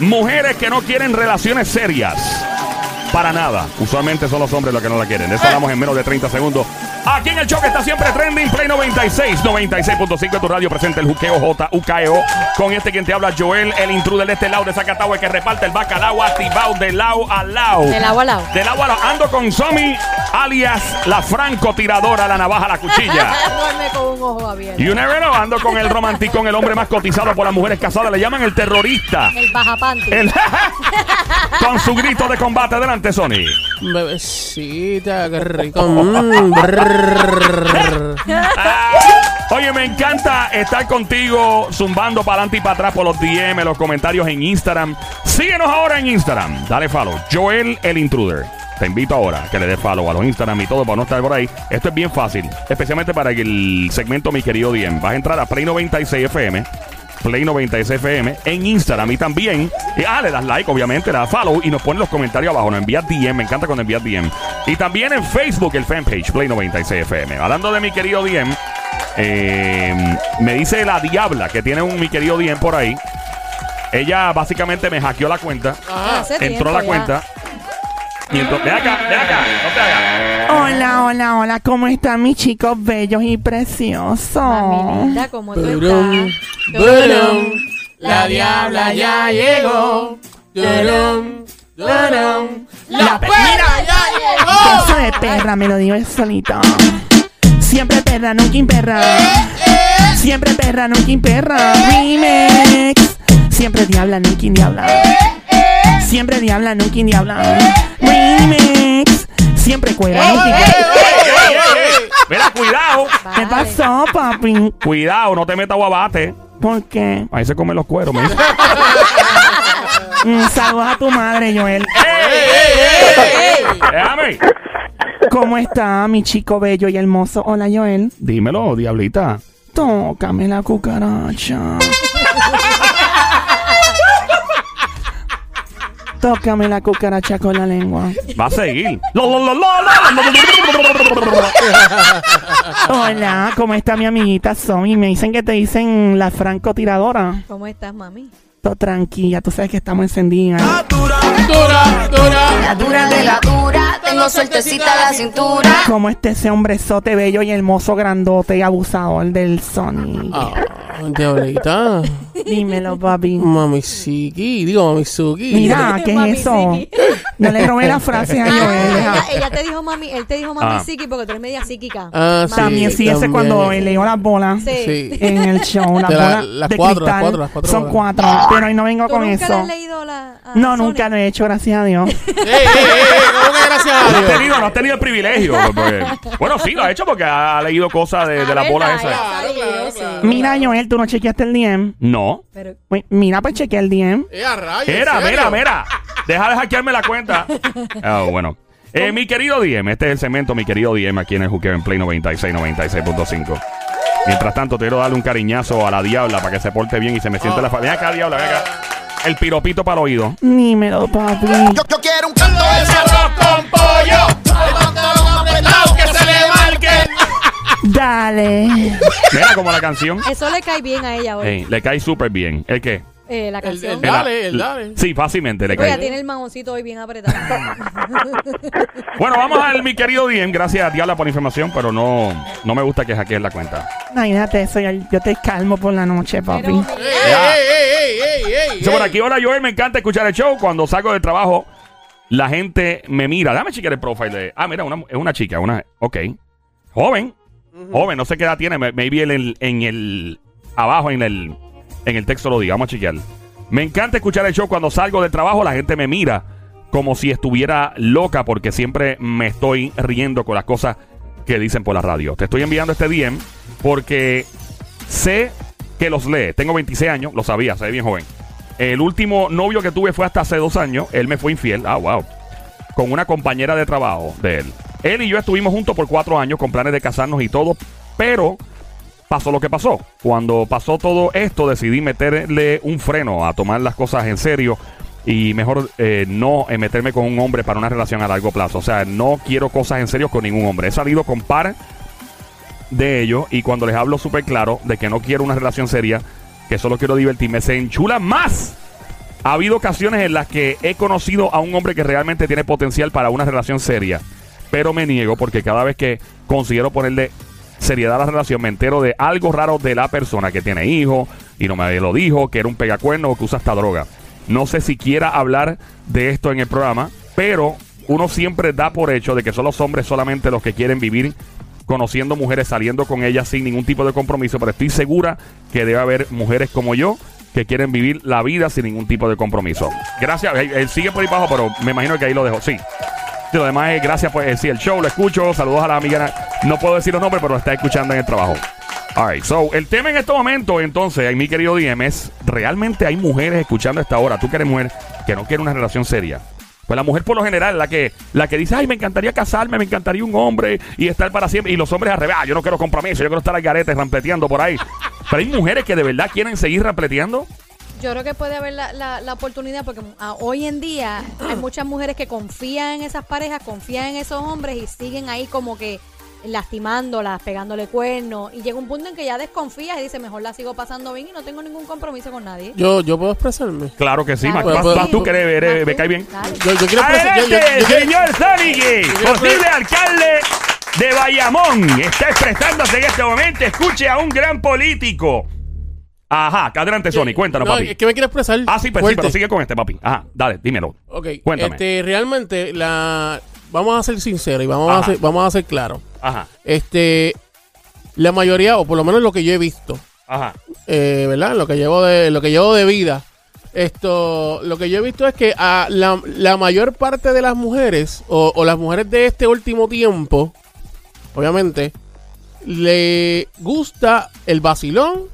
Mujeres que no quieren relaciones serias. Para nada. Usualmente son los hombres los que no la quieren. De eso hablamos en menos de 30 segundos. Aquí en el show que está siempre trending, Play 96, 96.5 de tu radio presenta el juqueo JUKEO. E Con este quien te habla, Joel, el intruder de este lado de Zacatau, el que reparte el bacalao activado de lado a lado. De lado a lado. De lado a lado. Ando con Somi, alias la francotiradora, la navaja, la cuchilla. Duerme con un ojo abierto. You never know. Ando con el romanticón, el hombre más cotizado por las mujeres casadas. Le llaman el terrorista. El bajapanti. El- con su grito de combate. Adelante, Sony. Bebecita, qué rico. Mm. Oye, me encanta estar contigo zumbando para adelante y para atrás por los DM, los comentarios en Instagram. Síguenos ahora en Instagram. Dale follow. Joel el Intruder. Te invito ahora a que le des follow a los Instagram y todo para no estar por ahí. Esto es bien fácil, especialmente para el segmento Mi Querido DM. Vas a entrar a Play 96 FM. Play 96 FM en Instagram y también, y, ah, le das like, obviamente, le das follow y nos pones los comentarios abajo, nos envías DM, me encanta cuando envías DM. Y también en Facebook, el fanpage, Play 96 FM. Hablando de mi querido DM, eh, me dice la Diabla, que tiene un mi querido DM por ahí. Ella básicamente me hackeó la cuenta, Ah, entró a la ya. cuenta. Y ven acá, ven acá, no te hagas. Hola, hola, hola, ¿cómo están mis chicos bellos y preciosos? ¿cómo tú estás? La diabla ya llegó. La perra ya llegó. Eso de perra, me lo digo es solito. Siempre perra, nunca imperra. Siempre perra, nunca imperra. Remix. Siempre diabla, nunca diabla. Siempre diabla, nunca diabla. Remix. Siempre cuera, nunca ¡Ey, cuera. ey, ey, ey! Mira, cuidado. ¿Qué pasó, papi? Cuidado, no te metas guabate. ¿Por qué? Ahí se comen los cueros, me dice. Mm, saludos a tu madre, Joel. Déjame. ¿Cómo está mi chico bello y hermoso? Hola, Joel. Dímelo, diablita. Tócame la cucaracha. Tócame la cucaracha con la lengua. Va a seguir. Hola, ¿cómo está mi amiguita Somi? Me dicen que te dicen la francotiradora. ¿Cómo estás, mami? Todo tranquila, tú sabes que estamos encendidas. La dura. La dura de la dura tengo sueltecita la cintura. ¿Cómo está ese hombrezote bello y hermoso, grandote y abusador del Sony? Ah, diablita. Dímelo, papi. Mami Siki, digo Mami Suki. Mira, ¿qué Mami es eso? Siki. No le robé la frase a Ah, Joel. ella, ella te dijo mami, él te dijo mami Ah. psiqui porque tú eres media psíquica. Ah, sí. También sí, ese cuando le dio las bolas. Sí. En el show. Las De la- bolas las de cuatro, las cristal. cuatro, las cuatro Son bolas. cuatro. Pero hoy no vengo ¿Tú con nunca le eso. has leído la a No, Sony? nunca lo he hecho, gracias a Dios. ¡Ey, ey, ey! ¿Cómo que gracias a No has tenido, no has tenido el privilegio. porque- bueno, sí, lo ha hecho porque ha leído cosas de, de Ah, la bola ¿verdad? esa. Ya Claro. Mira, Joel, tú no chequeaste el DM. No. Pero Uy, Mira, pues chequeé el DM. ¡Eh, a rayos! Mira, mira, mira. Deja de hackearme la cuenta. Ah, bueno. Eh, mi querido DM, este es el segmento, mi querido DM, aquí en el Juqueo en Play 96, 96.5. Mientras tanto, te quiero darle un cariñazo a la diabla para que se porte bien y se me siente la familia. Ven acá, diabla, ven acá. El piropito para el oído. Dímelo, papi. Yo, yo quiero un canto de cerro con pollo. El pantalón apretado que se le marque. Dale. Mira como la canción. eso le cae bien a ella hoy. Ey, le cae súper bien. ¿El qué? Eh, la El, canción. el dale, el dale. Sí, fácilmente le Oye, cae. tiene el mamoncito hoy bien apretado. Bueno, vamos al mi querido DM. Gracias, Diabla, por la información, pero no, no me gusta que hackeen la cuenta. Imagínate eso, yo, yo te calmo por la noche, papi. Pero, ¡Ey, ey, ey, ey, ey, ey! Dice por aquí, hola Joel, me encanta escuchar el show. Cuando salgo del trabajo, la gente me mira. Dame chequear el profile de. Ah, mira, una, es una chica, una. Ok. Joven. Joven, no sé qué edad tiene. me- Maybe en el, en el. Abajo en el. En el texto lo diga. Vamos a chequear. Me encanta escuchar el show. Cuando salgo del trabajo, la gente me mira como si estuviera loca porque siempre me estoy riendo con las cosas que dicen por la radio. Te estoy enviando este DM porque sé que los lee. Tengo 26 años, lo sabía, soy bien joven. El último novio que tuve fue hasta hace dos años. Él me fue infiel. Ah, wow. Con una compañera de trabajo de él. Él y yo estuvimos juntos por cuatro años con planes de casarnos y todo. Pero pasó lo que pasó. Cuando pasó todo esto, decidí meterle un freno a tomar las cosas en serio. Y mejor eh, no meterme con un hombre para una relación a largo plazo. O sea, no quiero cosas en serio con ningún hombre. He salido con par de ellos y cuando les hablo súper claro de que no quiero una relación seria, que solo quiero divertirme, se enchulan más Ha habido ocasiones en las que he conocido a un hombre que realmente tiene potencial para una relación seria, pero me niego porque cada vez que considero ponerle seriedad a la relación me entero de algo raro de la persona que tiene hijos y no me lo dijo, que era un pegacuerno o que usa esta droga. No sé si quiera hablar de esto en el programa, pero uno siempre da por hecho de que son los hombres solamente los que quieren vivir conociendo mujeres, saliendo con ellas sin ningún tipo de compromiso, pero estoy segura que debe haber mujeres como yo que quieren vivir la vida sin ningún tipo de compromiso. Gracias, él, sigue por ahí abajo, pero me imagino que ahí lo dejo. Sí. Lo demás es gracias por sí, el show, lo escucho. Saludos a la amiga. No puedo decir los nombres, pero lo está escuchando en el trabajo. Alright, so el tema en este momento, entonces, mi querido DM, es realmente hay mujeres escuchando a esta hora. Tú que eres mujer que no quiere una relación seria. Pues la mujer por lo general, la que, la que dice, ay, me encantaría casarme, me encantaría un hombre y estar para siempre. Y los hombres al revés, "Ah, yo no quiero compromiso, yo quiero estar al garete rampleteando por ahí. Pero hay mujeres que de verdad quieren seguir rampleteando. Yo creo que puede haber la, la, la oportunidad porque ah, hoy en día hay muchas mujeres que confían en esas parejas, confían en esos hombres y siguen ahí como que lastimándolas, pegándole cuernos y llega un punto en que ya desconfías y dices, mejor la sigo pasando bien y no tengo ningún compromiso con nadie. Yo, yo puedo expresarme. Claro que sí, Claro. más, Pues, más pues, tú que eres, eres- me cae bien. Yo, yo quiero expresar. Yo, yo- Adelante, yo quiero- señor quiero- posible alcalde de Bayamón, está expresándose en este momento. Escuche a un gran político. Ajá, adelante, Sony, cuéntanos, no, papi. Es que me quiero expresar. Ah, sí, pues sí, fuerte. pero sigue con este, papi. Ajá, dale, dímelo. Ok, Cuéntame. Este, realmente, la, vamos a ser sinceros y vamos Ajá. a, ser, vamos a ser claros. Ajá, Este, la mayoría, o por lo menos lo que yo he visto, ajá. eh, ¿verdad? Lo que llevo de, lo que llevo de vida. Esto, lo que yo he visto es que a la, la mayor parte de las mujeres, o, o las mujeres de este último tiempo, obviamente, le gusta el vacilón,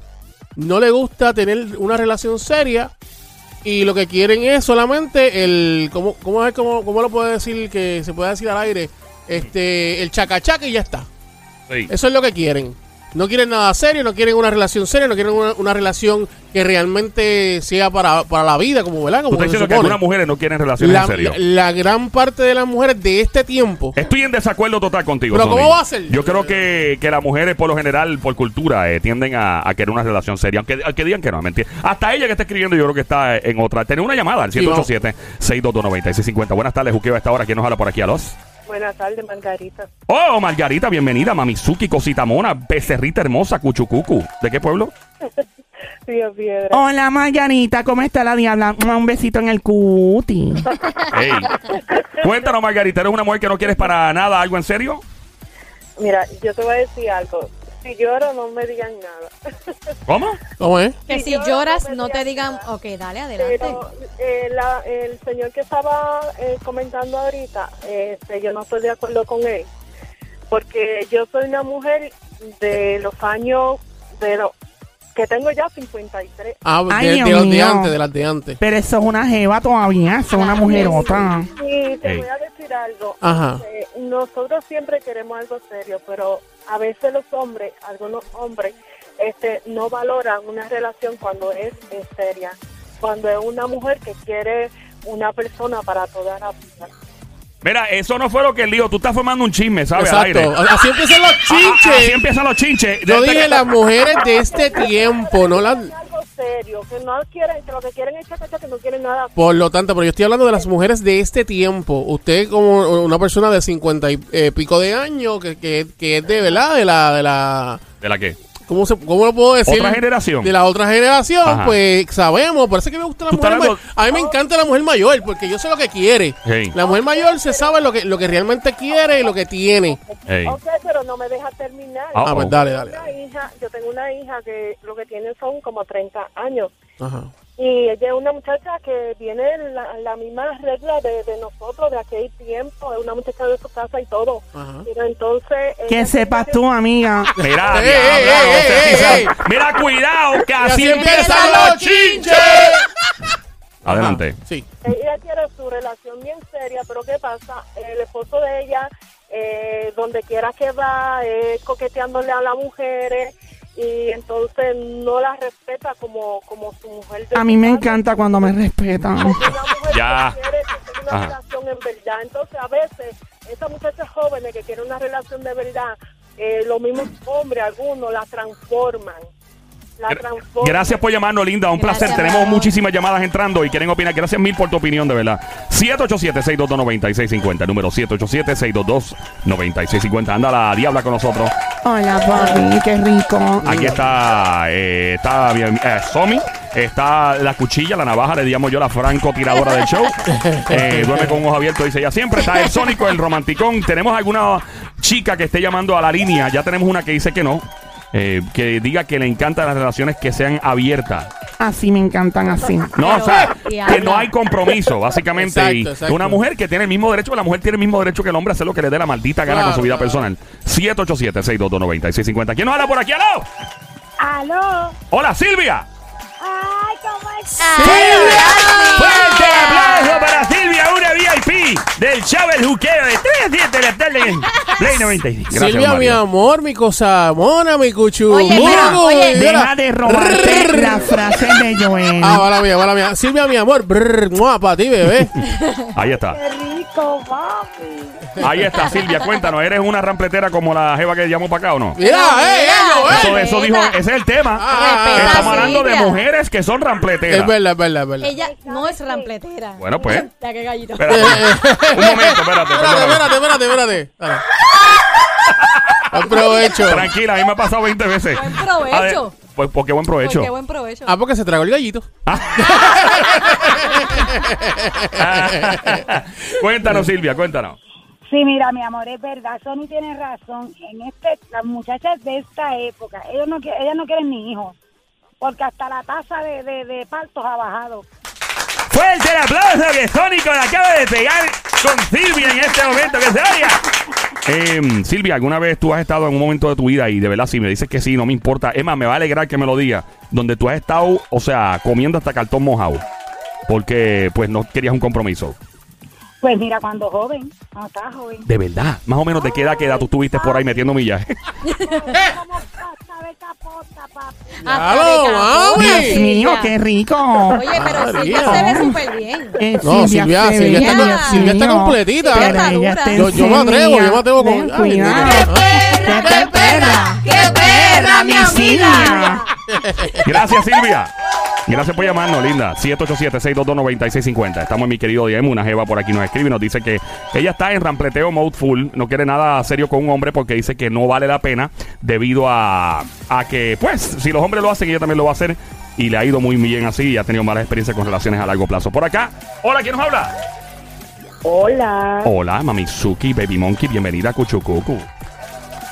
no le gusta tener una relación seria, y lo que quieren es solamente el, ¿cómo, cómo, es, cómo, cómo lo puedo decir que se puede decir al aire? Este, el chacachaca y ya está. Sí. Eso es lo que quieren. No quieren nada serio, no quieren una relación seria, no quieren una, una relación que realmente sea para, para la vida, como, ¿verdad? Tú Como estás se diciendo que algunas mujeres no quieren relaciones la, en serio. la- la gran parte de las mujeres de este tiempo. Estoy en desacuerdo total contigo. Pero Sony. ¿cómo va a ser? Yo creo que, que las mujeres, por lo general, por cultura, eh, tienden a, a querer una relación seria. Aunque, aunque digan que no, mentira. Hasta ella que está escribiendo, yo creo que está en otra. Tenemos una llamada al Sí, vamos. 787-622-9650. Buenas tardes, Juqueo, a esta hora. ¿Quién nos habla por aquí a los? Buenas tardes, Margarita. Oh, Margarita, bienvenida. Mamizuki, cosita mona, becerrita hermosa, cuchucucu. ¿De qué pueblo? Río Piedra. Hola Margarita, ¿cómo está la diabla? Mua, Un besito en el cuti. Ey. Cuéntanos, Margarita, ¿eres una mujer que no quieres para nada algo en serio? Mira, yo te voy a decir algo. Si lloro, no me digan nada. ¿Cómo? ¿Cómo es? Que Si si lloras, lloras no te digan, nada. ok, dale, adelante. Pero eh, la- el señor que estaba eh, comentando ahorita, este, yo no estoy de acuerdo con él. Porque yo soy una mujer de los años de los que tengo ya 53. Ah, de, Ay, de Dios de mío. antes, de las de antes. Pero eso es una jeva todavía, eso es una mujerota. Y te Ey. voy a decir algo. Ajá. Eh, nosotros siempre queremos algo serio, pero a veces los hombres, algunos hombres, este, no valoran una relación cuando es, es seria, cuando es una mujer que quiere una persona para toda la vida. Mira, eso no fue lo que él dijo. Tú estás formando un chisme, ¿sabes? Exacto. Así empiezan los ah, Así chinches. empiezan los chinches. Yo Desde dije que- las mujeres de este tiempo, no las... Algo serio, que no quieren, que lo que quieren es chacacha, que no quieren nada. Por lo tanto, pero yo estoy hablando de las mujeres de este tiempo. Usted como una persona de cincuenta y eh, pico de años, que, que, que es de verdad, de la... De la ¿De la qué? ¿Cómo, se, ¿Cómo lo puedo decir? Otra generación. De la otra generación, Ajá. pues sabemos. Por eso es que me gusta la mujer mayor. A mí me encanta la mujer mayor, porque yo sé lo que quiere. La mujer mayor se sabe lo que, lo que realmente quiere y lo que tiene. Ey. Ok, pero no me deja terminar. Ah, Ah, pues oh. dale, Yo dale. tengo una hija, yo tengo una hija que lo que tiene son como 30 años. Ajá. Y ella es una muchacha que viene en la, la misma regla de, de nosotros de aquel tiempo, es una muchacha de su casa y todo. Ajá. Pero entonces... Que sepas tiene- tú, amiga. Mira, Ey, ey, ey. Mira, cuidado, que así, así empiezan los chinches. Adelante. Sí. Ella quiere su relación bien seria, pero ¿qué pasa? El esposo de ella, eh, donde quiera que va, es coqueteándole a las mujeres y entonces no la respeta como, como su mujer. de A mí me encanta cuando me respetan. Como una mujer Ya. que una Ajá. relación en verdad. Entonces, a veces, esas muchachas jóvenes que quieren una relación de verdad, eh, los mismos hombres, algunos, la transforman. Gracias por llamarnos, Linda. Un Gracias, placer. Tenemos muchísimas llamadas entrando y quieren opinar. Gracias mil por tu opinión, de verdad. 787-622-9650. Número 787-622-9650. Anda la diabla con nosotros. Hola, papi, qué rico. Aquí está, eh, está bien, eh, Somi. Está la cuchilla, la navaja, le llamo yo la francotiradora del show. Eh, duerme con ojos abiertos, dice ella siempre. Está el Sónico, el romanticón. ¿Tenemos alguna chica que esté llamando a la línea? Ya tenemos una que dice que no. Eh, que diga que le encantan las relaciones que sean abiertas. Así me encantan, así. No, o sea, Y que habla. no hay compromiso, básicamente. Exacto, y exacto. una mujer que tiene el mismo derecho, la mujer tiene el mismo derecho que el hombre a hacer lo que le dé la maldita gana con su vida claro. personal. 787-622-9650. ¿Quién nos habla por aquí? ¡Aló! Aló. ¡Hola, Silvia! Ay, ¿cómo estás? ¡Fuerte VIP del Chávez Juqueo de 3 a 7 de la tarde en Play 95. Gracias, Silvia, mi Mario. amor, mi cosa mona, mi cuchu. Oye, Mira, mira, oye, mira. Deja de robarte la frase de Joel. Ah, mala mía, mala mía. Silvia, mi amor, para ti, bebé. Ahí está. Qué rico, papi. Ahí está, Silvia. Cuéntanos, ¿eres una rampletera como la jeva que llamó para acá o no? Mira, eh, ellos, eh. Eso, eso dijo, ese es el tema. Ah, Respeta, Estamos hablando de mujeres que son rampleteras. Es verdad, es verdad, es verdad. Ella no es rampletera. Bueno, pues. Ya que gallito. Espérate. Un momento, espérate. Espérate, espérate, espérate, espérate. Dale. Buen provecho. Tranquila, a mí me ha pasado 20 veces. Buen provecho. Pues porque buen provecho. Qué buen provecho. Ah, porque se tragó el gallito. cuéntanos, Silvia, cuéntanos. Sí, mira, mi amor, es verdad. Sony tiene razón. En este, las muchachas de esta época, ellos no, ellas no quieren ni hijos. Porque hasta la tasa de, de, de partos ha bajado. Fuerte el aplauso que Sónico le acaba de pegar con Silvia en este momento. Que se oiga. Eh, Silvia, ¿alguna vez tú has estado en un momento de tu vida y de verdad si me dices que sí, no me importa? Emma, me va a alegrar que me lo digas. Donde tú has estado, o sea, comiendo hasta cartón mojado. Porque, pues, no querías un compromiso. Pues mira, cuando joven, cuando estaba joven. De verdad. Más o menos de qué edad, qué edad tú estuviste por ahí metiendo millas. Como. Dios mío, qué rico. Oye, pero. Silvia se ve súper bien. Eh, No, Silvia, se Silvia está, Silvia está completita. Pero ella está Yo- yo me atrevo, yo me atrevo con- Ay, cuidado. mira. ¡Qué perra! ¡Qué perra, mi Silvia! Gracias, Silvia. Gracias por llamarnos, linda. 787-622-9650. Estamos en mi querido Diego. Una jeva por aquí nos escribe y nos dice que ella está en rampleteo mode full. No quiere nada serio con un hombre porque dice que no vale la pena debido a, a que, pues, si los hombres lo hacen, ella también lo va a hacer. Y le ha ido muy bien así y ha tenido malas experiencias con relaciones a largo plazo. Por acá, hola, ¿quién nos habla? Hola. Hola, Mamizuki, Baby Monkey, bienvenida a Cuchucucu.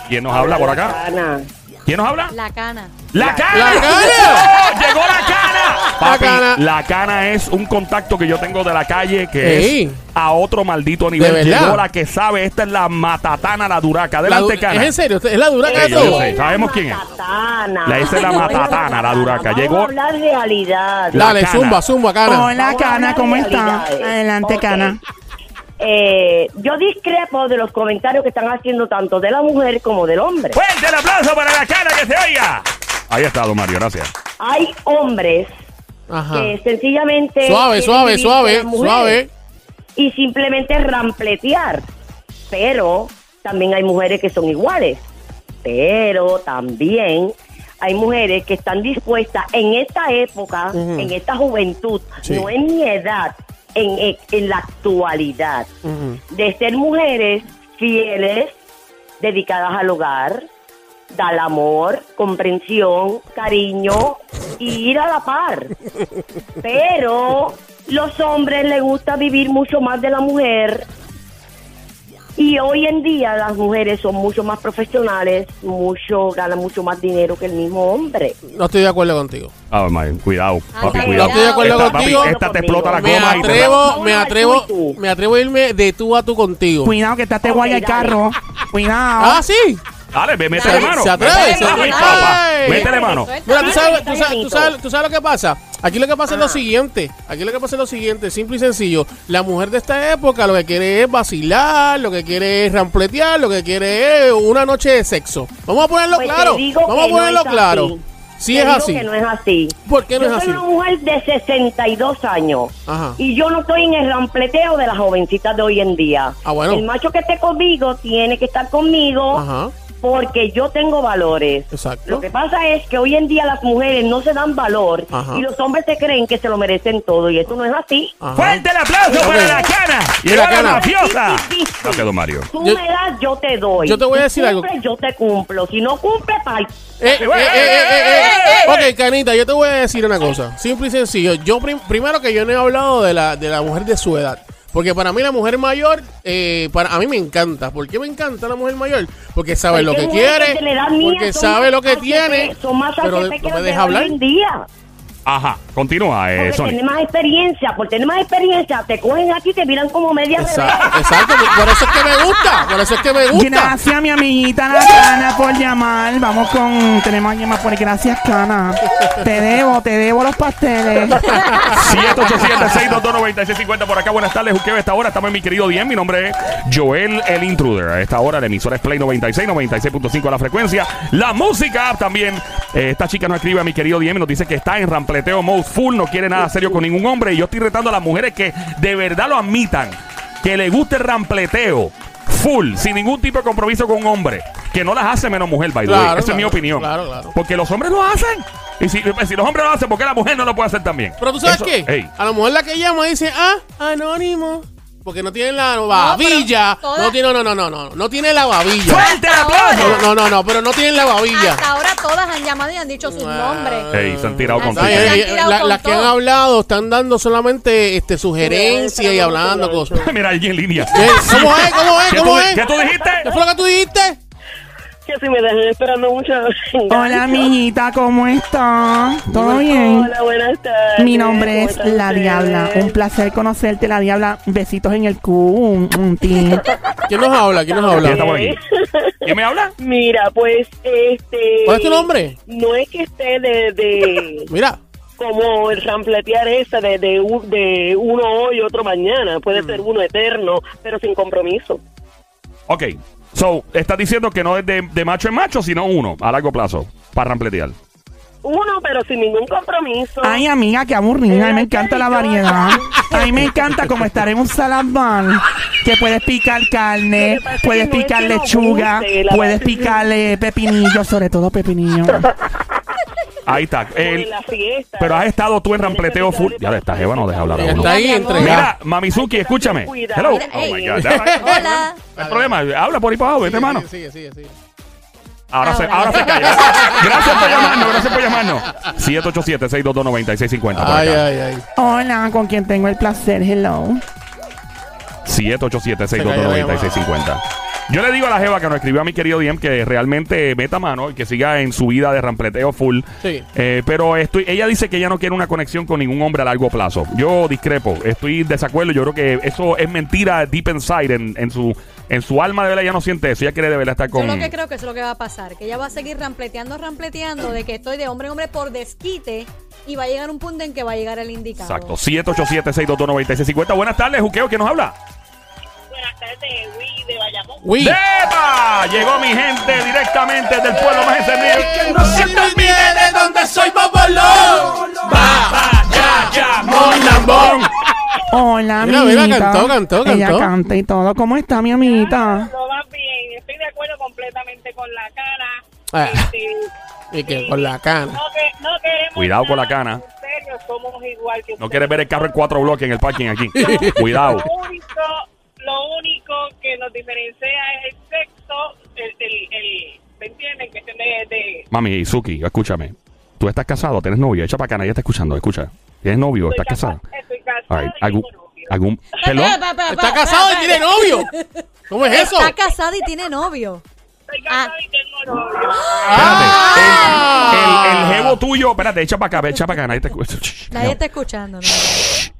¿Quién nos habla por acá? Ana. ¿Quién nos habla? La cana. ¡La cana! ¡La cana! ¡Oh, ¡Llegó la cana! Papi, cana. la cana es un contacto que yo tengo de la calle que Ey. es a otro maldito nivel. Llegó la que sabe. Esta es la matatana, la duraca. La Adelante, du- cana. ¿Es en serio? ¿Es la duraca Sí, de yo todo? sé. Sabemos quién es. Matatana. La hice la matatana, la duraca. Vamos Llegó- a hablar realidad. La Dale, cana. zumba, zumba, cana. Hola, Cana, ¿cómo de está? realidades. Adelante. Cana. Eh, yo discrepo de los comentarios que están haciendo tanto de la mujer como del hombre. ¡Fuerte el aplauso para la cana que se oiga! Ahí está, don Mario, gracias. Hay hombres Ajá. que sencillamente Suave, suave, suave, suave. y simplemente rampletear. Pero también hay mujeres que son iguales. Pero también hay mujeres que están dispuestas en esta época, en esta juventud, Sí. no en mi edad, en, en la actualidad, de ser mujeres fieles, dedicadas al hogar, dar amor, comprensión, cariño y ir a la par. Pero los hombres les gusta vivir mucho más de la mujer. Y hoy en día las mujeres son mucho más profesionales, mucho ganan mucho más dinero que el mismo hombre. No estoy de acuerdo contigo. Ah, Mario, cuidado, papi, Ay, cuidado. no estoy de acuerdo esta, contigo. papi, esta te explota la Me goma y te da- atrevo, me atrevo, me atrevo a irme de tú a tú contigo. Cuidado, que está te Ok, guaya el dale. carro. Cuidado. Ah, sí. Dale, ve, métele Dale. mano. Se atreve, Métele se mano, atreve. papá. Ay. Métele mano. Mira, tú sabes, tú, sabes, tú, sabes, tú sabes lo que pasa. Aquí lo que pasa es lo siguiente. Aquí lo que pasa es lo siguiente, simple y sencillo. La mujer de esta época lo que quiere es vacilar, lo que quiere es rampletear, lo que quiere es una noche de sexo. Vamos a ponerlo Pues te claro. digo Vamos a que no ponerlo es claro. así. Sí Te es digo así. que no es así. ¿Por qué no Yo es soy así? una mujer de 62 años. Ajá. Y yo no estoy en el rampleteo de las jovencitas de hoy en día. Ah, bueno. El macho que esté conmigo tiene que estar conmigo Ajá. Porque yo tengo valores. Exacto. Lo que pasa es que hoy en día las mujeres no se dan valor Ajá. y los hombres se creen que se lo merecen todo y eso no es así. Ajá. ¡Fuerte el aplauso para la cana! Y ¡Llegó la la, cana. mafiosa! Sí, sí, sí. No quedó Mario. Tú Yo- me das, yo te doy. yo te voy a Si decir algo. Yo te cumplo. Si no cumple, pal. Eh, eh, eh, eh, eh, eh. Ok, Canita, yo te voy a decir una cosa. Simple y sencillo. Yo prim- primero que yo no he hablado de la, de la mujer de su edad. Porque para mí la mujer mayor, eh, para a mí me encanta. ¿Por qué me encanta la mujer mayor? Porque sabe Porque lo que quiere, porque sabe lo que tiene, Son más pero no me deja hablar. hoy en día. Ajá, continúa, eh, Sony. tiene más experiencia. Por tener más experiencia, te cogen aquí y te miran como media Exacto, exacto, por eso es que me gusta, por eso es que me gusta. Gracias, mi amiguita La Cana, por llamar. Vamos con. Tenemos a alguien más por ahí. Gracias, Cana. Te debo, te debo los pasteles. 787-622-9650 por acá. Buenas tardes, Juqueo. Esta hora estamos en mi querido Diem. Mi nombre es Joel el Intruder. A esta hora la emisora es Play 96, 96.5 a la frecuencia. La música también. Eh, esta chica nos escribe a mi querido Diem y nos dice que está en rampleteo mode full, no quiere nada serio con ningún hombre. Y yo estoy retando a las mujeres que de verdad lo admitan, que le guste el rampleteo full, sin ningún tipo de compromiso con un hombre. Que no las hace menos mujer, by the way. Claro, Esa es mi opinión. claro, claro. Porque los hombres lo hacen. Y si, si los hombres lo hacen, ¿por qué la mujer no lo puede hacer también? Pero tú sabes Eso- qué? Ey. A la mujer la que llama dice, ah, anónimo. Porque no tiene la babilla. No, tiene, no, no, no, no. No tiene la babilla. ¡Fuerte el aplauso! No, no, no, pero no tienen la babilla. Hasta ahora todas han llamado y han dicho sus Ah. nombres. Ey, se han tirado con la- con las que han hablado están dando solamente este sugerencias y hablando cosas. Mira, alguien en línea. ¿Cómo es? ¿Cómo es? ¿Qué ¿Cómo es? ¿Qué tú dijiste? ¿Qué fue lo que tú dijiste? Que si me dejan esperando mucho. Hola, amiguita, ¿cómo está? ¿Todo bien? Hola, buenas tardes. Mi nombre ¿Cómo es La Diabla. Un placer conocerte, La Diabla. Besitos en el tin. ¿Quién nos habla? ¿Quién nos ¿Quién habla? aquí? ¿Quién me habla? Mira, pues, este... ¿Cuál es tu nombre? No es que esté de... de Mira, como el rampletear ese de, de, un- de uno hoy y otro mañana. Puede Mm. ser uno eterno, pero sin compromiso. Ok. So, estás diciendo que no es de, de macho en macho, sino uno, a largo plazo, para rampletear. Uno, pero sin ningún compromiso. Ay, amiga, qué aburrida. A mí me encanta la variedad. A mí me encanta como estar en un salad bar. Que puedes picar carne, puedes picar lechuga, puedes picarle pepinillo, sobre todo pepinillo. Ahí está. El- fiesta. pero has estado tú en rampleteo full. Ya esta jeva no deja hablar a uno. está ahí entregada. Mira, Mamizuki, escúchame. Hello. Oh my. God. Hola. No hay problema. Habla por ahí para abajo, vete, hermano. Sigue, sigue, sigue. Ahora, se, Ahora. ahora se calla. Gracias por llamarnos, gracias por llamarnos. 787-622-9650. por Ay, ay, ay. Hola, con quien tengo el placer. Hello. 787-622-9650. Yo le digo a la Jeva que nos escribió a mi querido Diem que realmente meta mano y que siga en su vida de rampleteo full. Sí. Eh, pero estoy, ella dice que ella no quiere una conexión con ningún hombre a largo plazo. Yo discrepo, estoy en desacuerdo. Yo creo que eso es mentira deep inside. En, en su en su alma de verdad ella no siente eso. Ella quiere de verdad estar Yo con. lo que creo que eso es lo que va a pasar, que ella va a seguir rampleteando, rampleteando, de que estoy de hombre en hombre por desquite y va a llegar un punto en que va a llegar el indicado. Exacto. 787-622-9650. Buenas tardes, Juqueo. ¿Quién nos habla? Buenas tardes, Wii de Bayamón. Uy. ¡Depa! Llegó mi gente directamente del pueblo más encendido. No se te olvide de dónde soy Bobolón. Va, va, ya, ya, mon lambón. Hola, Mira, mira, amiguita. cantó, cantó, Ella cantó. canta y todo. ¿Cómo está mi amiguita? Lo va bien. Estoy de acuerdo completamente con la cara. Ah. Este, Y que con la cana. no, que, no queremos Cuidado con la nada cana. En serio, somos igual que No quieres ver el carro en cuatro bloques en el parking aquí. Cuidado. Lo único, lo único que nos diferencia es el sexo, el, el, el ¿me entienden? Cuestión de, de Mami, Suki, escúchame. Tú estás casado, tienes novio, echa para acá, ella está escuchando, escucha. ¿Tienes novio? ¿Estás casado? Estoy right, y ¿Algún, algún, espera, Está casado y tiene novio. ¿Cómo es eso? Está casada y tiene novio. Estoy casada y tengo novio. Espérate. El, el, el jevo tuyo, espérate, echa para acá, echa para acá, nadie te escucha. Nadie está escuchando. ¿no?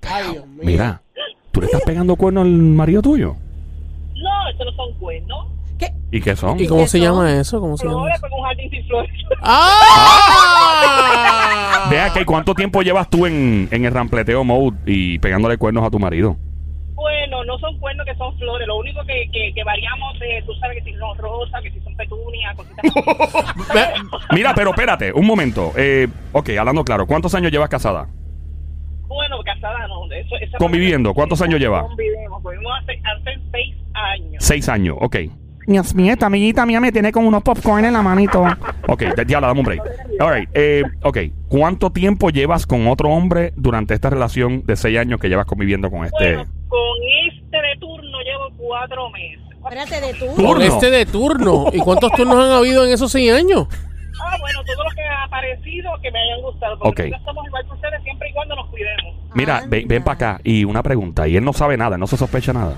Ay, Dios mío. Mira, ¿tú le estás pegando cuerno al marido tuyo? No, estos no son cuernos. ¿Qué? ¿Y qué son? ¿Y cómo ¿Qué se son? llama eso? ¿Cómo se llama eso? un jardín sin flores. ¡Ah! Vea que ¿cuánto tiempo llevas tú en, en el rampleteo mode y pegándole cuernos a tu marido? Bueno, no son cuernos que son flores. Lo único que, que, que variamos es, tú sabes que si son rosas, que si son petunias, cositas Mira, pero espérate, un momento. Eh, ok, hablando claro, ¿cuántos años llevas casada? Bueno, casada no. Eso, esa Conviviendo, ¿cuántos años lleva? Convivimos, convivimos hace, hace seis años. Seis años, ok. Dios mío, esta amiguita mía me tiene con unos popcorn en la manito. Ok, ya- diabla, dame un break. All right, eh, ok. ¿Cuánto tiempo llevas con otro hombre durante esta relación de seis años que llevas conviviendo con este? Bueno, con este de turno llevo cuatro meses. Espérate de tú. Turno. Con este de turno. ¿Y cuántos turnos han habido en esos seis años? Ah, bueno, todo lo que ha aparecido que me hayan gustado. Porque Ok. nosotros somos igual que ustedes siempre y cuando nos cuidemos. Mira, ven, ven Anda. para acá. Y una pregunta. Y él no sabe nada, no se sospecha nada.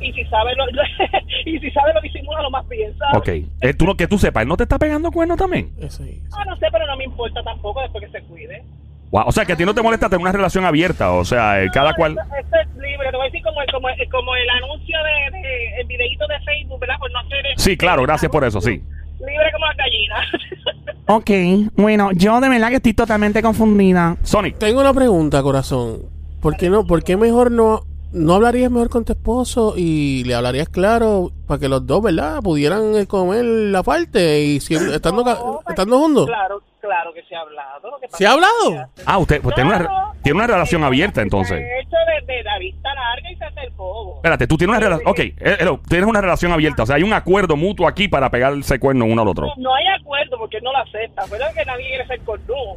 Y si sabe lo, y si sabe lo disimula lo más bien, ¿sabes? Ok. Eh, tú, no- que tú sepas, ¿él no te está pegando cuernos también? Eso ahí. Ah, no sé, pero no me importa tampoco después que se cuide. Wow, O sea, que a ti no te molesta tener una relación abierta. O sea, eh, cada No, cual... Esto, esto es libre, te voy a decir como el, como el, como el anuncio de, de el videíto de Facebook, ¿verdad? Pues no hacer Sí, claro, gracias por eso, sí. Libre como la gallina. Ok, bueno, yo de verdad que estoy totalmente confundida. Sonic. Tengo una pregunta, corazón. ¿Por qué no? ¿Por qué mejor no no hablarías mejor con tu esposo y le hablarías claro para que los dos, ¿verdad? Pudieran eh, comer la parte y si, estando ca- No, pues, estando juntos. Claro, claro que se ha hablado. Lo que pasa ¿Se ha es que hablado? Ah, usted pues, tiene, una, tiene una relación Eh, abierta entonces. De hecho, de, de la vista larga y se hace el bobo. Espérate, tú tienes una relación... Ok, eh, hello, tienes una relación abierta. O sea, hay un acuerdo mutuo aquí para pegarse cuerno uno al otro. No, no hay acuerdo porque él no lo acepta. Pero que nadie quiere ser cornudo.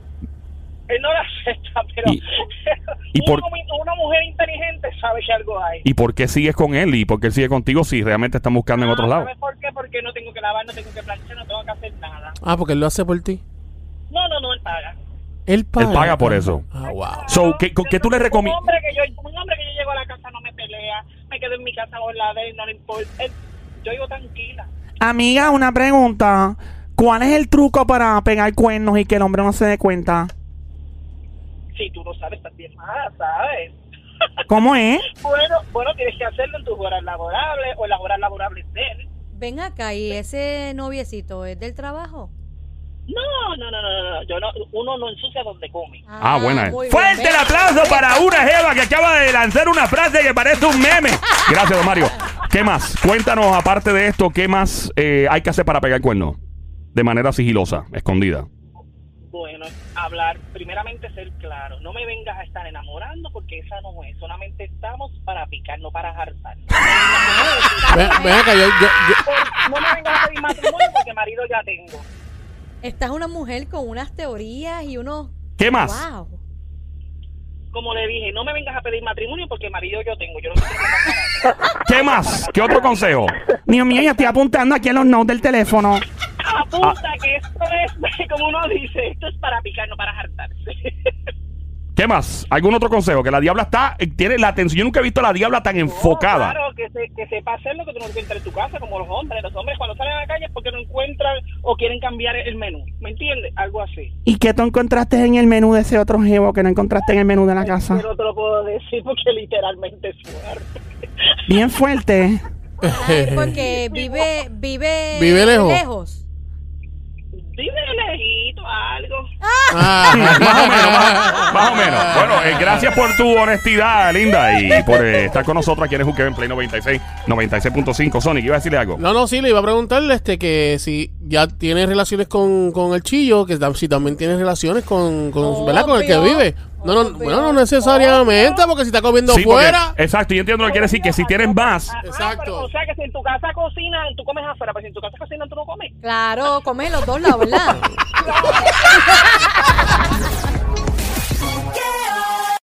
Él no lo acepta, pero Y- y por- una, mujer inteligente sabe que algo hay. ¿Y por qué sigues con él? ¿Y por qué él sigue contigo si realmente están buscando en otros lados? ¿Sabes por qué? Porque no tengo que lavar, no tengo que planchar, no tengo que hacer nada. Ah, porque él lo hace por ti. No, no, no, él paga. Él paga. paga por eso. Ah, wow. So, ¿qué, qué tú le Un recomiendas? hombre, que yo, un hombre que yo llego a la casa no me pelea, me quedo en mi casa con la de él, no le importa. Él- yo vivo tranquila. Amiga, una pregunta. ¿Cuál es el truco para pegar cuernos y que el hombre no se dé cuenta? Si tú no sabes, estás bien mala, ¿sabes? ¿Cómo es? Bueno, bueno, tienes que hacerlo en tus horas laborables o en las horas laborables de él. Ven acá, ¿y ese noviecito es del trabajo? No, no, no, no, no, yo no, uno no ensucia donde come. Ah, buena. muy bien. Fuerte el aplauso para una jeva que acaba de lanzar una frase que parece un meme. Gracias, don Mario. ¿Qué más? Cuéntanos, aparte de esto, ¿qué más eh, hay que hacer para pegar cuerno? De manera sigilosa, escondida. Bueno, hablar, primeramente ser claro. No me vengas a estar enamorando porque esa no es. Solamente estamos para picar, no para hartar. Ven, ven acá, yo, yo- yo- No me vengas a pedir matrimonio porque marido ya tengo. Esta es una mujer con unas teorías y unos... ¿Qué más? Wow. Como le dije, no me vengas a pedir matrimonio porque marido yo tengo. Yo no sé qué pasa. ¿Qué más? ¿Qué otro consejo? Mío, ya estoy apuntando aquí en los notes del teléfono. Apunta que esto es, como uno dice, esto es para picar, no para hartarse. ¿Qué más? ¿Algún otro consejo? Que la diabla está, eh, tiene la atención. Yo nunca he visto a la diabla tan enfocada. Claro, que, se, que sepa hacer lo que tú no encuentras en tu casa, como los hombres. Los hombres cuando salen a la calle es porque no encuentran o quieren cambiar el menú. ¿Me entiendes? Algo así. ¿Y qué tú encontraste en el menú de ese otro jevo que no encontraste en el menú de la casa? Pero no te lo puedo decir porque literalmente es fuerte. Bien fuerte. Ay, porque vive, vive, Vive lejos. lejos. Dime lejito algo. Ah. Más o menos, más, más o menos. Bueno, eh, gracias por tu honestidad, linda, y por eh, estar con nosotros aquí en Juqueo en Play 96, 96.5. Sonic, iba a decirle algo. No, no, sí, le iba a preguntarle este que si ya tiene relaciones con, con el chillo, que si también tiene relaciones con, con, ¿verdad? con el que vive. No, no, bueno, no necesariamente, porque si está comiendo Sí, porque- fuera. exacto, yo entiendo lo que quiere decir, que si tienen más, Ah, ah, Exacto. pero, o sea que si en tu casa cocinan, tú comes afuera, pero si en tu casa cocinan, tú no comes. Claro, come los dos lados, ¿verdad?